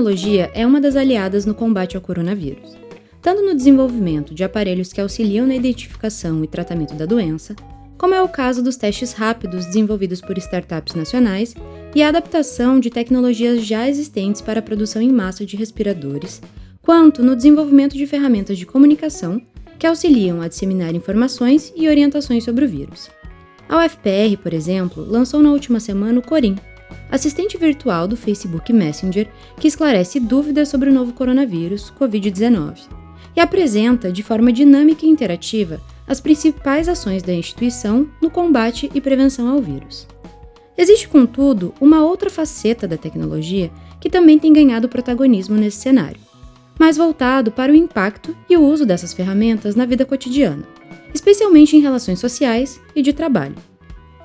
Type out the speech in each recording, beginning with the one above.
Tecnologia é uma das aliadas no combate ao coronavírus, tanto no desenvolvimento de aparelhos que auxiliam na identificação e tratamento da doença, como é o caso dos testes rápidos desenvolvidos por startups nacionais e a adaptação de tecnologias já existentes para a produção em massa de respiradores, quanto no desenvolvimento de ferramentas de comunicação que auxiliam a disseminar informações e orientações sobre o vírus. A UFPR, por exemplo, lançou na última semana o Corim, assistente virtual do Facebook Messenger que esclarece dúvidas sobre o novo coronavírus, Covid-19, e apresenta de forma dinâmica e interativa as principais ações da instituição no combate e prevenção ao vírus. Existe, contudo, uma outra faceta da tecnologia que também tem ganhado protagonismo nesse cenário, mais voltado para o impacto e o uso dessas ferramentas na vida cotidiana, especialmente em relações sociais e de trabalho.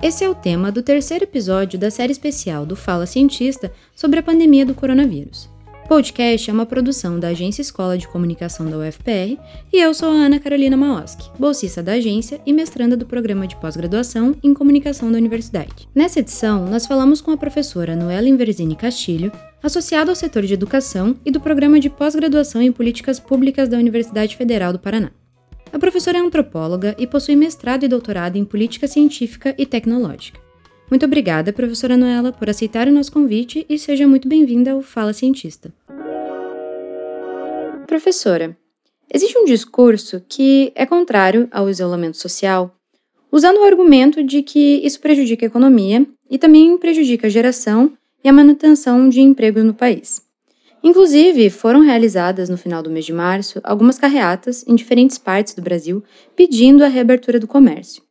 Esse é o tema do terceiro episódio da série especial do Fala Cientista sobre a pandemia do coronavírus. O podcast é uma produção da Agência Escola de Comunicação da UFPR e eu sou a Ana Carolina Maoski, bolsista da agência e mestranda do programa de pós-graduação em Comunicação da Universidade. Nessa edição, nós falamos com a professora Noela Inverzini Castilho, associada ao setor de educação e do programa de pós-graduação em Políticas Públicas da Universidade Federal do Paraná. A professora é antropóloga e possui mestrado e doutorado em política científica e tecnológica. Muito obrigada, professora Noela, por aceitar o nosso convite e seja muito bem-vinda ao Fala Cientista. Professora, existe um discurso que é contrário ao isolamento social, usando o argumento de que isso prejudica a economia e também prejudica a geração e a manutenção de empregos no país. Inclusive, foram realizadas no final do mês de março algumas carreatas em diferentes partes do Brasil pedindo a reabertura do comércio.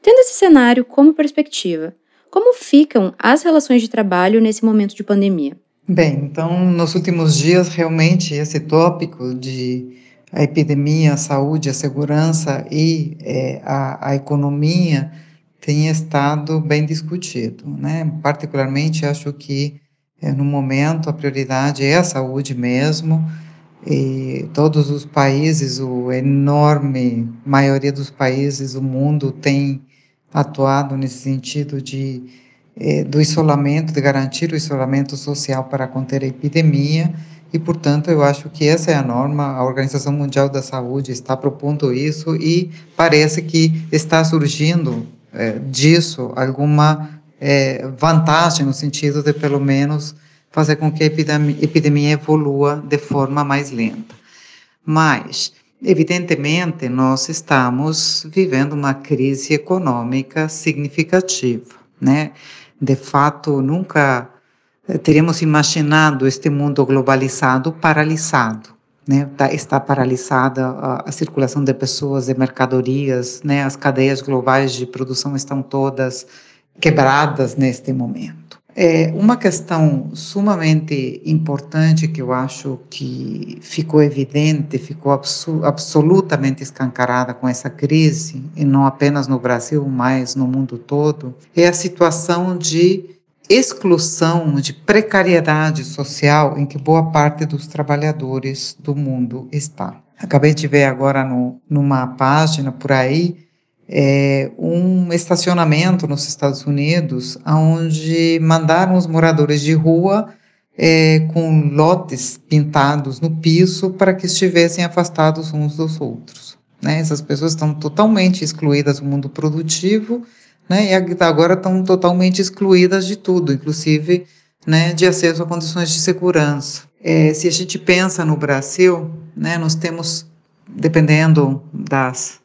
Tendo esse cenário como perspectiva, como ficam as relações de trabalho nesse momento de pandemia? Bem, então, nos últimos dias, realmente, esse tópico de a epidemia, a saúde, a segurança e é, a, a economia tem estado bem discutido, né? Particularmente, acho que é, no momento, a prioridade é a saúde mesmo. E todos os países, o enorme maioria dos países do mundo tem atuado nesse sentido de é, do isolamento, de garantir o isolamento social para conter a epidemia. E, portanto, eu acho que essa é a norma. A Organização Mundial da Saúde está propondo isso e parece que está surgindo é, disso alguma é, vantagem no sentido de, pelo menos, fazer com que a epidemia, epidemia evolua de forma mais lenta. Mas, evidentemente, nós estamos vivendo uma crise econômica significativa, né? De fato, nunca eh, teríamos imaginado este mundo globalizado paralisado. Né, tá, está paralisada a, circulação de pessoas, de mercadorias, né, as cadeias globais de produção estão todas quebradas neste momento. É uma questão sumamente importante que eu acho que ficou evidente, ficou abso absolutamente escancarada com essa crise, e não apenas no Brasil, mas no mundo todo, é a situação de exclusão, de precariedade social em que boa parte dos trabalhadores do mundo está. Acabei de ver agora no, numa página por aí é, um estacionamento nos Estados Unidos, onde mandaram os moradores de rua é, com lotes pintados no piso para que estivessem afastados uns dos outros. Né? Essas pessoas estão totalmente excluídas do mundo produtivo né? e agora estão totalmente excluídas de tudo, inclusive né, de acesso a condições de segurança. É, se a gente pensa no Brasil, né, nós temos, dependendo das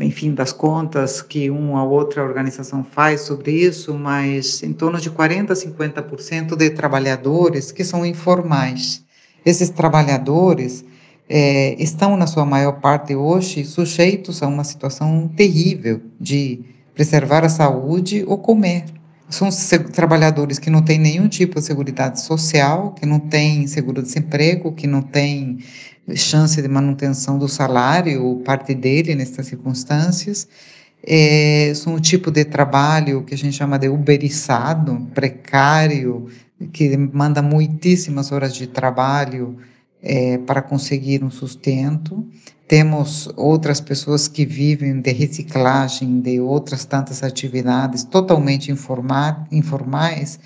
enfim, das contas que uma ou outra organização faz sobre isso, mas em torno de 40% a 50% de trabalhadores que são informais. Esses trabalhadores é, estão, na sua maior parte hoje, sujeitos a uma situação terrível de preservar a saúde ou comer. São trabalhadores que não têm nenhum tipo de seguridade social, que não têm seguro-desemprego, que não têm chance de manutenção do salário, ou parte dele nessas circunstâncias. É, são o tipo de trabalho que a gente chama de uberizado, precário, que demanda muitíssimas horas de trabalho é, para conseguir um sustento. Temos outras pessoas que vivem de reciclagem, de outras tantas atividades totalmente informais,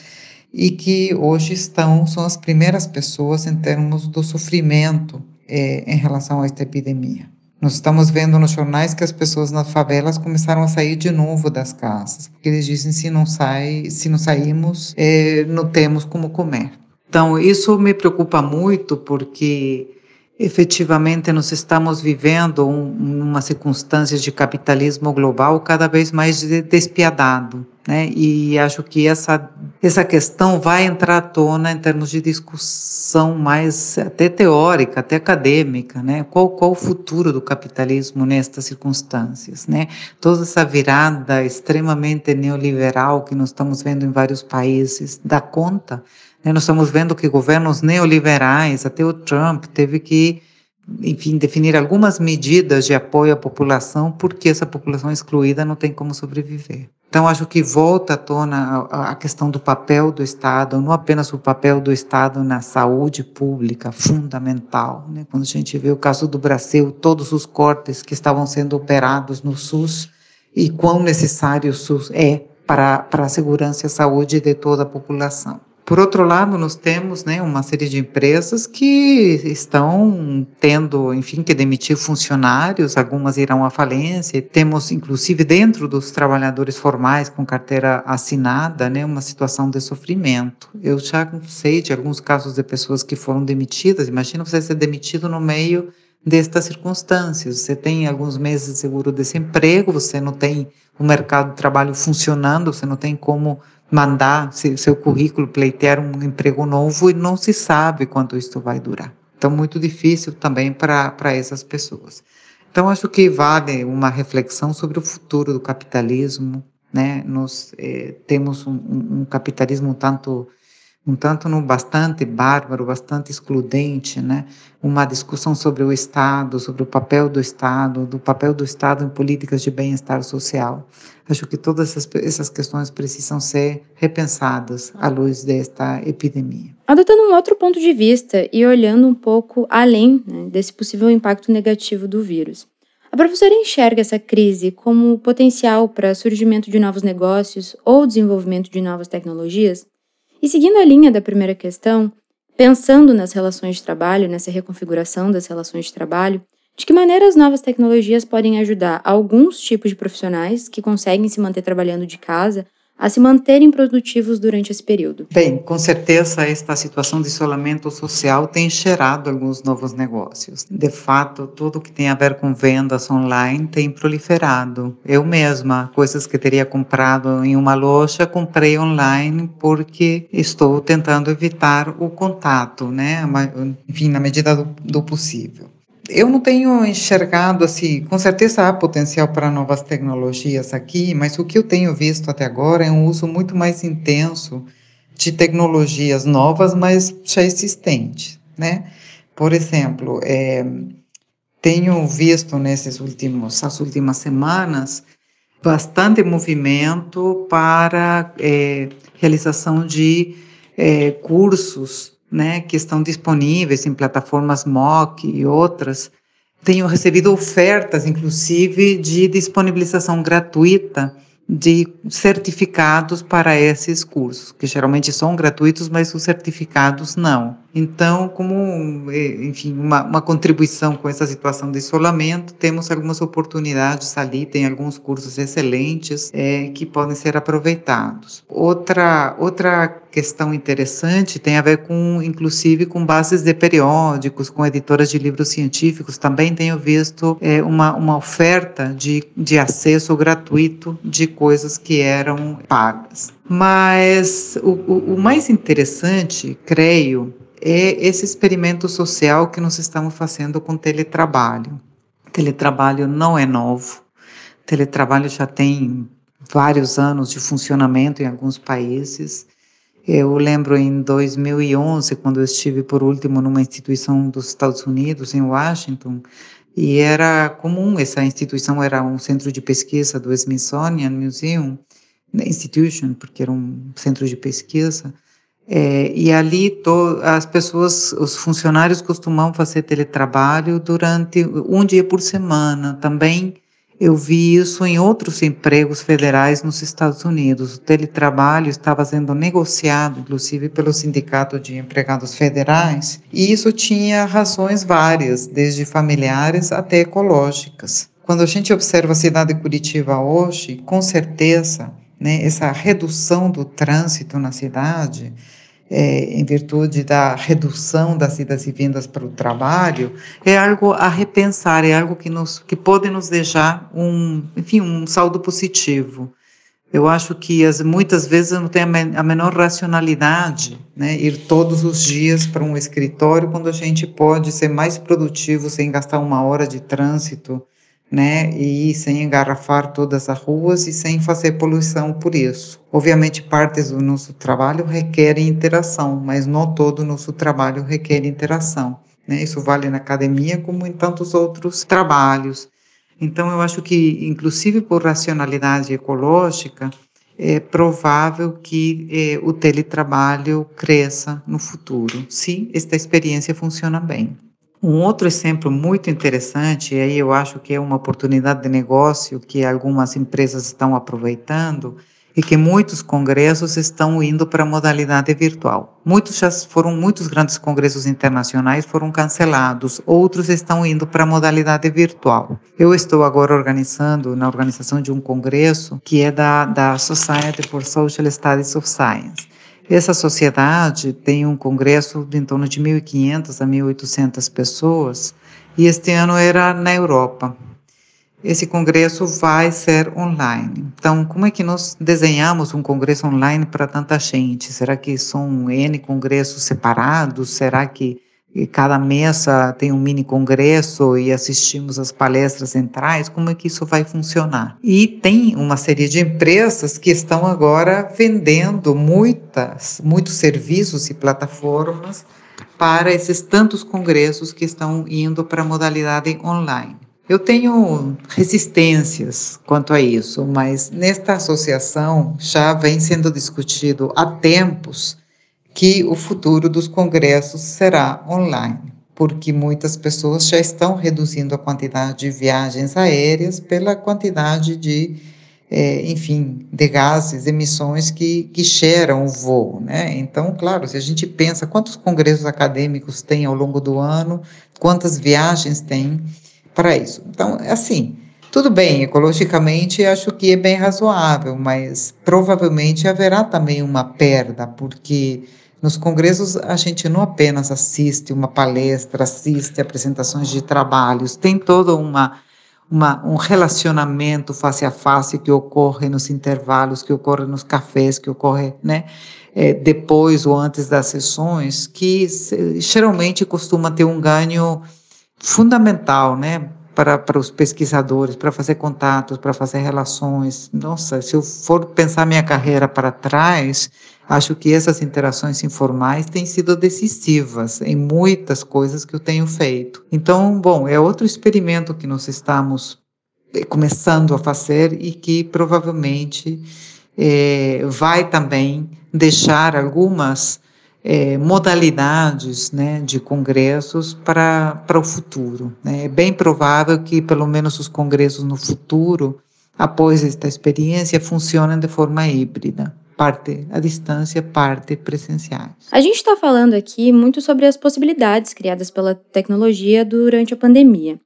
e que hoje estão, são as primeiras pessoas em termos do sofrimento é, em relação a esta epidemia. Nós estamos vendo nos jornais que as pessoas nas favelas começaram a sair de novo das casas, porque eles dizem se não sai, se não saímos, é, não temos como comer. Então isso me preocupa muito porque efetivamente nós estamos vivendo um, uma circunstância de capitalismo global cada vez mais despiadado, né? E acho que essa essa questão vai entrar à tona em termos de discussão mais até teórica, até acadêmica, né? Qual qual o futuro do capitalismo nestas circunstâncias, né? Toda essa virada extremamente neoliberal que nós estamos vendo em vários países dá conta? Nós estamos vendo que governos neoliberais, até o Trump, teve que, enfim, definir algumas medidas de apoio à população, porque essa população excluída não tem como sobreviver. Então, acho que volta à tona a, questão do papel do Estado, não apenas o papel do Estado na saúde pública, fundamental. Né? Quando a gente vê o caso do Brasil, todos os cortes que estavam sendo operados no SUS e quão necessário o SUS é para, para a segurança e a saúde de toda a população. Por outro lado, nós temos né, uma série de empresas que estão tendo, enfim, que demitir funcionários, algumas irão à falência. Temos, inclusive, dentro dos trabalhadores formais com carteira assinada, né, uma situação de sofrimento. Eu já sei de alguns casos de pessoas que foram demitidas. Imagina você ser demitido no meio destas circunstâncias. Você tem alguns meses de seguro-desemprego, você não tem o mercado de trabalho funcionando, você não tem como mandar seu currículo, pleitear um emprego novo e não se sabe quanto isso vai durar. Então, muito difícil também para essas pessoas. Então, acho que vale uma reflexão sobre o futuro do capitalismo. Né? Nós eh, temos um, um, capitalismo tanto um tanto no bastante bárbaro, bastante excludente, né? Uma discussão sobre o Estado, sobre o papel do Estado, do papel do Estado em políticas de bem-estar social. Acho que todas essas, essas questões precisam ser repensadas à luz desta epidemia. Adotando um outro ponto de vista e olhando um pouco além né, desse possível impacto negativo do vírus, a professora enxerga essa crise como potencial para surgimento de novos negócios ou desenvolvimento de novas tecnologias? E seguindo a linha da primeira questão, pensando nas relações de trabalho, nessa reconfiguração das relações de trabalho, de que maneira as novas tecnologias podem ajudar alguns tipos de profissionais que conseguem se manter trabalhando de casa a se manterem produtivos durante esse período? Bem, com certeza esta situação de isolamento social tem gerado alguns novos negócios. De fato, tudo que tem a ver com vendas online tem proliferado. Eu mesma, coisas que teria comprado em uma loja, comprei online porque estou tentando evitar o contato, né? Enfim, na medida do, do possível eu não tenho enxergado assim, com certeza há potencial para novas tecnologias aqui, mas o que eu tenho visto até agora é um uso muito mais intenso de tecnologias novas, mas já existentes, né? Por exemplo, é, tenho visto nesses últimos, as últimas semanas bastante movimento para é, realização de é, cursos né, que estão disponíveis em plataformas MOOC e outras. Tenho recebido ofertas, inclusive, de disponibilização gratuita de certificados para esses cursos, que geralmente são gratuitos, mas os certificados não. Então, como, enfim, uma, uma, contribuição com essa situação de isolamento, temos algumas oportunidades ali, tem alguns cursos excelentes é, que podem ser aproveitados. Outra, outra questão interessante tem a ver com, inclusive, com bases de periódicos, com editoras de livros científicos. Também tenho visto é, uma, uma oferta de, de acesso gratuito de coisas que eram pagas. Mas o, o, o mais interessante, creio, é esse experimento social que nós estamos fazendo com teletrabalho. Teletrabalho não é novo. Teletrabalho já tem vários anos de funcionamento em alguns países. Eu lembro em 2011, quando eu estive por último numa instituição dos Estados Unidos, em Washington, e era comum, essa instituição era um centro de pesquisa do Smithsonian Museum Institution, porque era um centro de pesquisa, é, e ali to, as pessoas, os funcionários costumam fazer teletrabalho durante um dia por semana. Também Eu vi isso em outros empregos federais nos Estados Unidos. O teletrabalho estava sendo negociado, inclusive, pelo Sindicato de Empregados Federais, e isso tinha razões várias, desde familiares até ecológicas. Quando a gente observa a cidade de Curitiba hoje, com certeza, né, essa redução do trânsito na cidade é, em virtude da redução das idas e vindas para o trabalho, é algo a repensar, é algo que, nos, que pode nos deixar um, enfim, um saldo positivo. Eu acho que as, muitas vezes não tem a, menor racionalidade né, ir todos os dias para um escritório quando a gente pode ser mais produtivo sem gastar uma hora de trânsito né, e sem engarrafar todas as ruas e sem fazer poluição por isso. Obviamente, partes do nosso trabalho requerem interação, mas não todo o nosso trabalho requer interação. Né? Isso vale na academia como em tantos outros trabalhos. Então, eu acho que, inclusive por racionalidade ecológica, é provável que é, o teletrabalho cresça no futuro, se esta experiência funciona bem. Um outro exemplo muito interessante, e aí eu acho que é uma oportunidade de negócio que algumas empresas estão aproveitando, e que muitos congressos estão indo para a modalidade virtual. Muitos já foram, muitos grandes congressos internacionais foram cancelados, outros estão indo para a modalidade virtual. Eu estou agora organizando, na organização de um congresso que é da, da Society for Social Studies of Science. Essa sociedade tem um congresso de em torno de 1.500 a 1.800 pessoas e este ano era na Europa. Esse congresso vai ser online. Então, como é que nós desenhamos um congresso online para tanta gente? Será que são N congressos separados? Será que e cada mesa tem um mini congresso e assistimos as palestras centrais, como é que isso vai funcionar? E tem uma série de empresas que estão agora vendendo muitas, muitos serviços e plataformas para esses tantos congressos que estão indo para a modalidade online. Eu tenho resistências quanto a isso, mas nesta associação já vem sendo discutido há tempos que o futuro dos congressos será online, porque muitas pessoas já estão reduzindo a quantidade de viagens aéreas pela quantidade de, é, enfim, de gases, emissões que, que geram o voo, né? Então, claro, se a gente pensa quantos congressos acadêmicos tem ao longo do ano, quantas viagens tem para isso. Então, é assim, tudo bem, ecologicamente acho que é bem razoável, mas provavelmente haverá também uma perda, porque nos congressos, a gente não apenas assiste uma palestra, assiste apresentações de trabalhos, tem todo uma, uma, um relacionamento face a face que ocorre nos intervalos, que ocorre nos cafés, que ocorre né, é, depois ou antes das sessões, que geralmente costuma ter um ganho fundamental, né? Para, para os pesquisadores, para fazer contatos, para fazer relações. Nossa, se eu for pensar minha carreira para trás, Acho que essas interações informais têm sido decisivas em muitas coisas que eu tenho feito. Então, bom, é outro experimento que nós estamos eh, começando a fazer e que provavelmente é, vai também deixar algumas é, modalidades né, de congressos para, o futuro. Né? É bem provável que, pelo menos, os congressos no futuro, após esta experiência, funcionem de forma híbrida parte à distância, parte presenciais. A gente está falando aqui muito sobre as possibilidades criadas pela tecnologia durante a pandemia.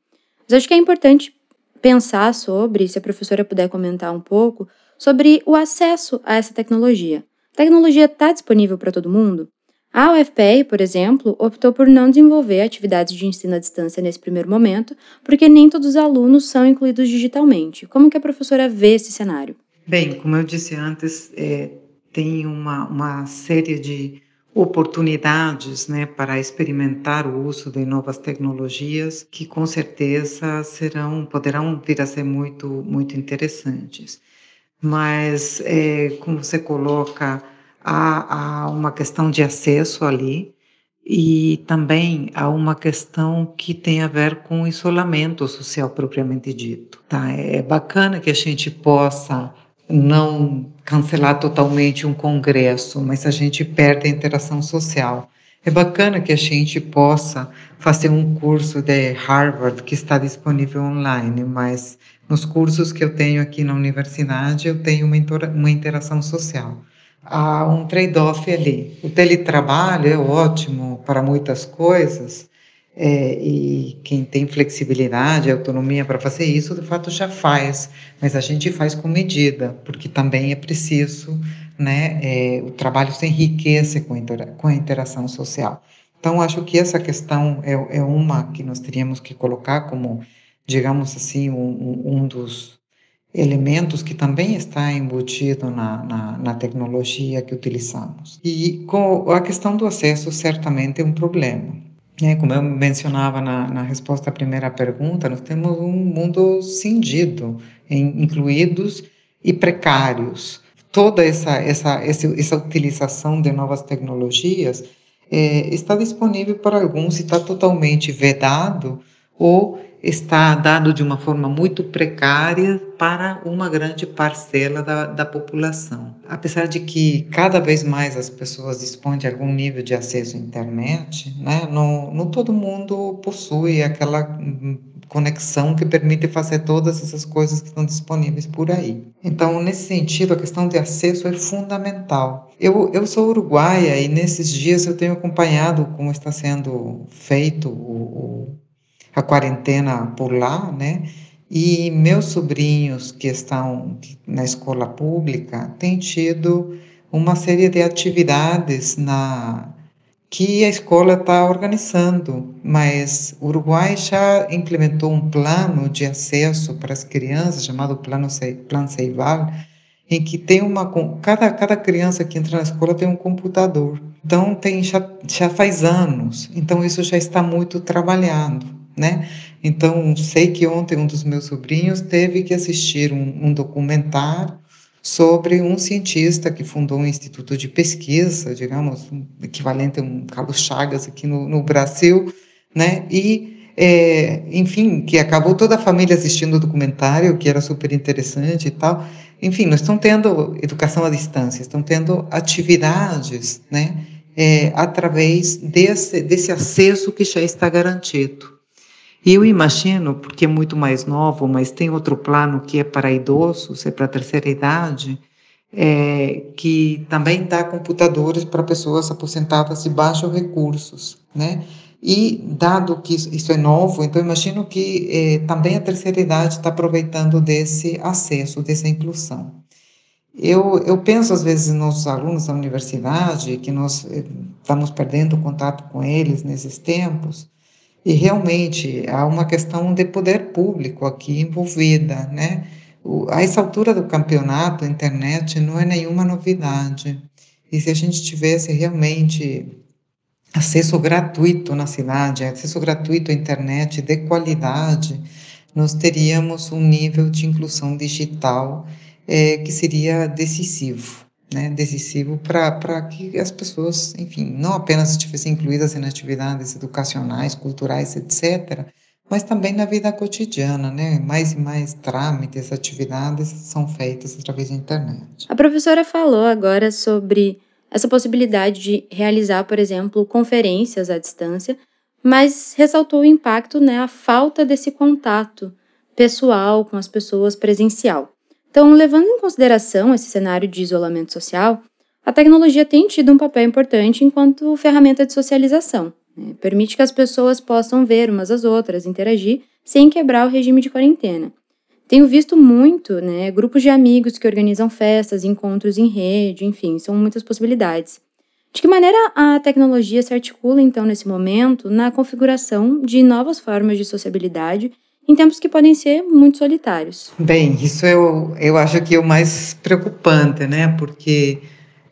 Mas acho que é importante pensar sobre, se a professora puder comentar um pouco, sobre o acesso a essa tecnologia. A tecnologia está disponível para todo mundo? A UFPR, por exemplo, optou por não desenvolver atividades de ensino à distância nesse primeiro momento, porque nem todos os alunos são incluídos digitalmente. Como que a professora vê esse cenário? Bem, como eu disse antes, é, tem uma, uma série de oportunidades né, para experimentar o uso de novas tecnologias que com certeza serão poderão vir a ser muito muito interessantes. Mas é, como você coloca há, há uma questão de acesso ali e também há uma questão que tem a ver com isolamento social propriamente dito tá? É bacana que a gente possa não cancelar totalmente um congresso, mas a gente perde a interação social. É bacana que a gente possa fazer um curso de Harvard que está disponível online, mas nos cursos que eu tenho aqui na universidade, eu tenho uma, uma interação social. Há um trade-off ali. O teletrabalho é ótimo para muitas coisas, é, e quem tem flexibilidade, autonomia para fazer isso, de fato já faz, mas a gente faz com medida, porque também é preciso, né, é, o trabalho se enriquece com, com a interação social. Então, acho que essa questão é, é uma que nós teríamos que colocar como, digamos assim, um, um dos elementos que também está embutido na, na, na, tecnologia que utilizamos. E com a questão do acesso certamente é um problema. É, como eu mencionava na, na resposta à primeira pergunta, nós temos um mundo cindido, em, incluídos e precários. Toda essa, essa, essa, essa utilização de novas tecnologias é, está disponível para alguns e está totalmente vedado ou está dado de uma forma muito precária para uma grande parcela da, da população. Apesar de que cada vez mais as pessoas dispõem de algum nível de acesso à internet, né, não, não todo mundo possui aquela conexão que permite fazer todas essas coisas que estão disponíveis por aí. Então, nesse sentido, a questão de acesso é fundamental. Eu, eu sou uruguaia e nesses dias eu tenho acompanhado como está sendo feito o, o a quarentena por lá, né? E meus sobrinhos que estão na escola pública têm tido uma série de atividades na que a escola está organizando, mas o Uruguai já implementou um plano de acesso para as crianças chamado Plano Plano Ceival, em que tem uma cada cada criança que entra na escola tem um computador. Então tem já já faz anos. Então isso já está muito trabalhado né? Então, sei que ontem um dos meus sobrinhos teve que assistir um, um documentário sobre um cientista que fundou um instituto de pesquisa, digamos, um equivalente a um Carlos Chagas aqui no, no Brasil, né? E, é, enfim, que acabou toda a família assistindo o documentário, que era super interessante e tal. Enfim, nós estamos tendo educação à distância, estamos tendo atividades, né? É, através desse, desse acesso que já está garantido. Eu imagino, porque é muito mais novo, mas tem outro plano que é para idosos, é para a terceira idade, é, que também dá computadores para pessoas aposentadas de baixos recursos, né? E dado que isso é novo, então imagino que é, também a terceira idade está aproveitando desse acesso, dessa inclusão. Eu, eu penso às vezes nos alunos da universidade, que nós é, estamos perdendo contato com eles nesses tempos, e realmente há uma questão de poder público aqui envolvida, né? O, a essa altura do campeonato, a internet não é nenhuma novidade. E se a gente tivesse realmente acesso gratuito na cidade, acesso gratuito à internet de qualidade, nós teríamos um nível de inclusão digital é, que seria decisivo né, decisivo para que as pessoas, enfim, não apenas estivessem incluídas em atividades educacionais, culturais, etc., mas também na vida cotidiana, né? Mais e mais trâmites, atividades são feitas através da internet. A professora falou agora sobre essa possibilidade de realizar, por exemplo, conferências à distância, mas ressaltou o impacto, né, a falta desse contato pessoal com as pessoas presencial. Então, levando em consideração esse cenário de isolamento social, a tecnologia tem tido um papel importante enquanto ferramenta de socialização. Né? Permite que as pessoas possam ver umas às outras, interagir, sem quebrar o regime de quarentena. Tenho visto muito né, grupos de amigos que organizam festas, encontros em rede, enfim, são muitas possibilidades. De que maneira a tecnologia se articula, então, nesse momento, na configuração de novas formas de sociabilidade em tempos que podem ser muito solitários. Bem, isso eu, eu acho que é o mais preocupante, né? Porque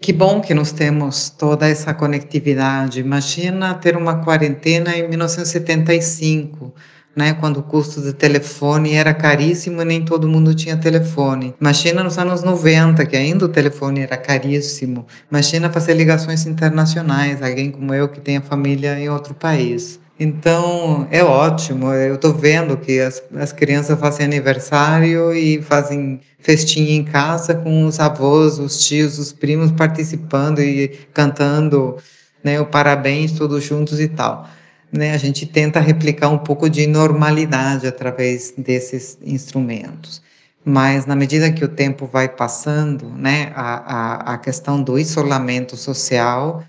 que bom que nós temos toda essa conectividade. Imagina ter uma quarentena em 1975. Né, quando o custo do telefone era caríssimo e nem todo mundo tinha telefone. Imagina nos anos 90, que ainda o telefone era caríssimo. Imagina fazer ligações internacionais, alguém como eu que tem a família em outro país. Então, é ótimo. Eu estou vendo que as, as crianças fazem aniversário e fazem festinha em casa com os avós, os tios, os primos participando e cantando né? O parabéns todos juntos e tal. Né? A gente tenta replicar um pouco de normalidade através desses instrumentos. Mas na medida que o tempo vai passando, né, a, a, a questão do isolamento social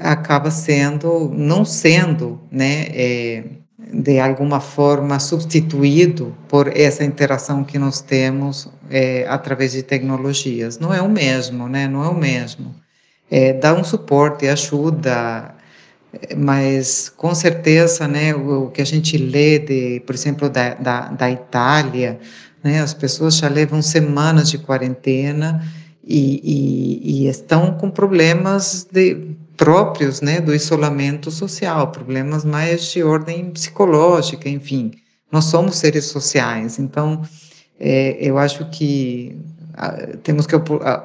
acaba sendo, não sendo, né, é, de alguma forma substituído por essa interação que nós temos é, através de tecnologias. Não é o mesmo, né? Não é o mesmo. É, dá um suporte, ajuda, mas com certeza, né, o, o, que a gente lê, de, por exemplo, da, da, da Itália, né, as pessoas já levam semanas de quarentena e, e, e estão com problemas de próprios né, do isolamento social, problemas mais de ordem psicológica, enfim. Nós somos seres sociais, então é, eu acho que a, temos que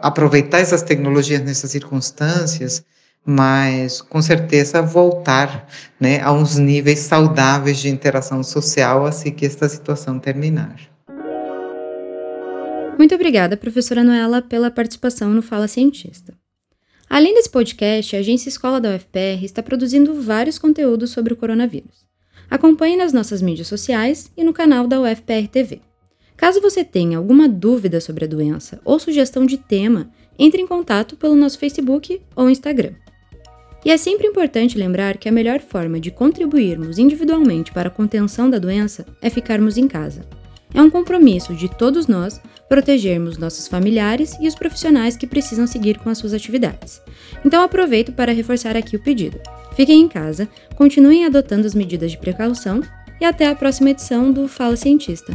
aproveitar essas tecnologias nessas circunstâncias, mas com certeza voltar né, a uns níveis saudáveis de interação social assim que esta situação terminar. Muito obrigada, professora Noela, pela participação no Fala Cientista. Além desse podcast, a Agência Escola da UFPR está produzindo vários conteúdos sobre o coronavírus. Acompanhe nas nossas mídias sociais e no canal da UFPR TV. Caso você tenha alguma dúvida sobre a doença ou sugestão de tema, entre em contato pelo nosso Facebook ou Instagram. E é sempre importante lembrar que a melhor forma de contribuirmos individualmente para a contenção da doença é ficarmos em casa. É um compromisso de todos nós protegermos nossos familiares e os profissionais que precisam seguir com as suas atividades. Então aproveito para reforçar aqui o pedido. Fiquem em casa, continuem adotando as medidas de precaução e até a próxima edição do Fala Cientista.